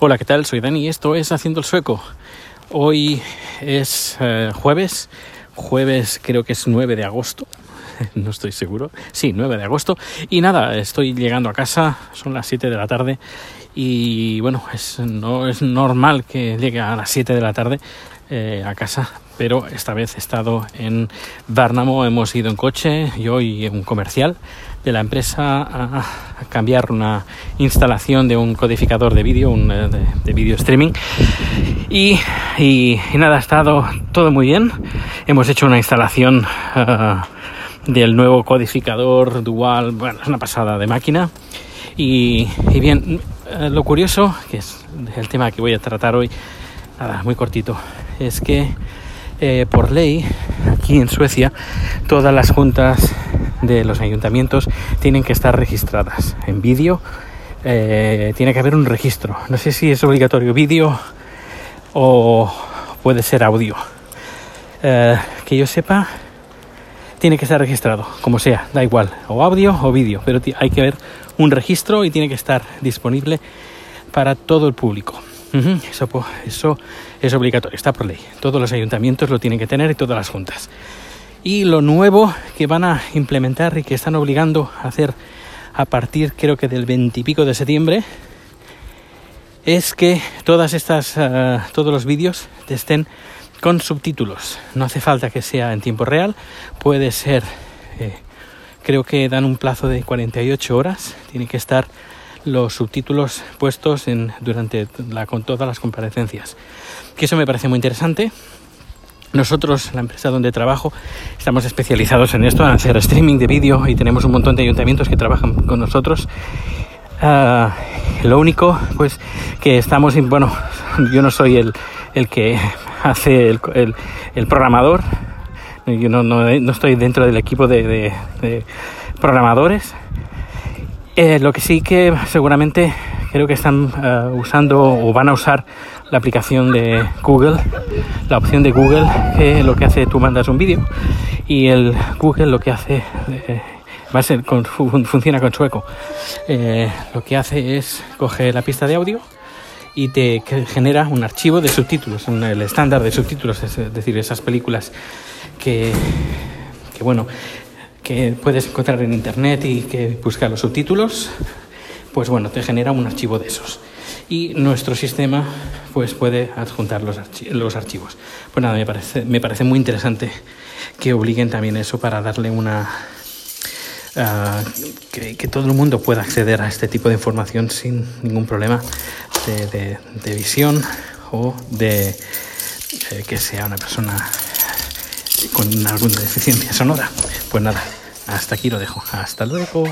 Hola, ¿qué tal? Soy Dani y esto es Haciendo el Sueco. Hoy es eh, jueves, jueves creo que es 9 de agosto, no estoy seguro, sí, 9 de agosto. Y nada, estoy llegando a casa, son las 7 de la tarde y bueno, no es normal que llegue a las 7 de la tarde eh, a casa, pero esta vez he estado en Bárnamo, hemos ido en coche, yo y un comercial de la empresa a, cambiar una instalación de un codificador de vídeo, eh, de, de video streaming. Y, y, nada, ha estado todo muy bien. Hemos hecho una instalación uh, del nuevo codificador dual, bueno, es una pasada de máquina. Y, y bien, uh, lo curioso, que es el tema que voy a tratar hoy, nada, muy cortito, es que eh, por ley, aquí en Suecia, todas las juntas de los ayuntamientos tienen que estar registradas en vídeo. Eh, tiene que haber un registro. No sé si es obligatorio vídeo o puede ser audio. Eh, que yo sepa, tiene que estar registrado, como sea, da igual, o audio o vídeo, pero hay que haber un registro y tiene que estar disponible para todo el público. Eso, eso es obligatorio, está por ley. Todos los ayuntamientos lo tienen que tener y todas las juntas. Y lo nuevo que van a implementar y que están obligando a hacer a partir creo que del 20 y pico de septiembre es que todas estas, uh, todos los vídeos estén con subtítulos. No hace falta que sea en tiempo real, puede ser, eh, creo que dan un plazo de 48 horas, tiene que estar los subtítulos puestos en, durante la, con todas las comparecencias. Que eso me parece muy interesante. Nosotros, la empresa donde trabajo, estamos especializados en esto, en hacer streaming de vídeo y tenemos un montón de ayuntamientos que trabajan con nosotros. Uh, lo único, pues, que estamos, bueno, yo no soy el, el que hace el, el, el programador, yo no, no, no, estoy dentro del equipo de, programadores, eh, lo que sí que seguramente creo que están uh, usando o van a usar la aplicación de Google, la opción de Google, que lo que hace tú mandas un vídeo y el Google lo que hace eh, va a ser con, funciona con sueco. Eh, lo que hace es coge la pista de audio y te genera un archivo de subtítulos, el estándar de subtítulos, es decir, esas películas que, que bueno, que puedes encontrar en internet y que busca los subtítulos, pues bueno, te genera un archivo de esos. Y nuestro sistema pues puede adjuntar los, los archivos. Pues nada, me parece, me parece muy interesante que obliguen también eso para darle una... Uh, que, que, todo el mundo pueda acceder a este tipo de información sin ningún problema de, visión o de eh, que sea una persona con alguna deficiencia sonora. Pues nada, hasta aquí lo dejo. Hasta luego.